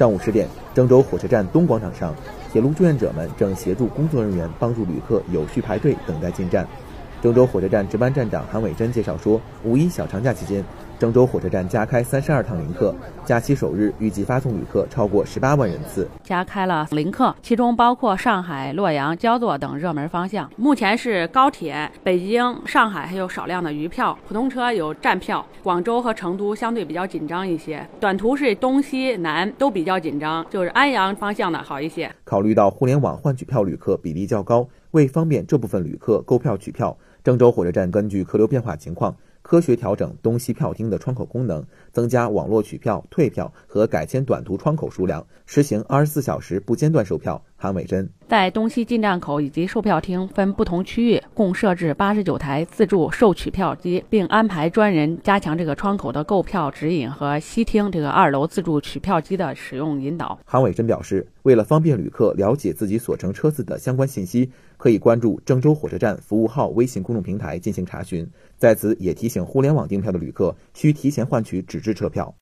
上午十点，郑州火车站东广场上，铁路志愿者们正协助工作人员帮助旅客有序排队等待进站。郑州火车站值班站长韩伟珍介绍说，五一小长假期间，郑州火车站加开三十二趟临客，假期首日预计发送旅客超过十八万人次。加开了临客，其中包括上海、洛阳、焦作等热门方向。目前是高铁、北京、上海还有少量的余票，普通车有站票。广州和成都相对比较紧张一些，短途是东西南都比较紧张，就是安阳方向的好一些。考虑到互联网换取票旅客比例较高，为方便这部分旅客购票取票。郑州火车站根据客流变化情况，科学调整东西票厅的窗口功能，增加网络取票、退票和改签短途窗口数量，实行二十四小时不间断售票。韩伟珍在东西进站口以及售票厅分不同区域，共设置八十九台自助售取票机，并安排专人加强这个窗口的购票指引和西厅这个二楼自助取票机的使用引导。韩伟珍表示，为了方便旅客了解自己所乘车次的相关信息，可以关注郑州火车站服务号微信公众平台进行查询。在此也提醒互联网订票的旅客，需提前换取纸质车票。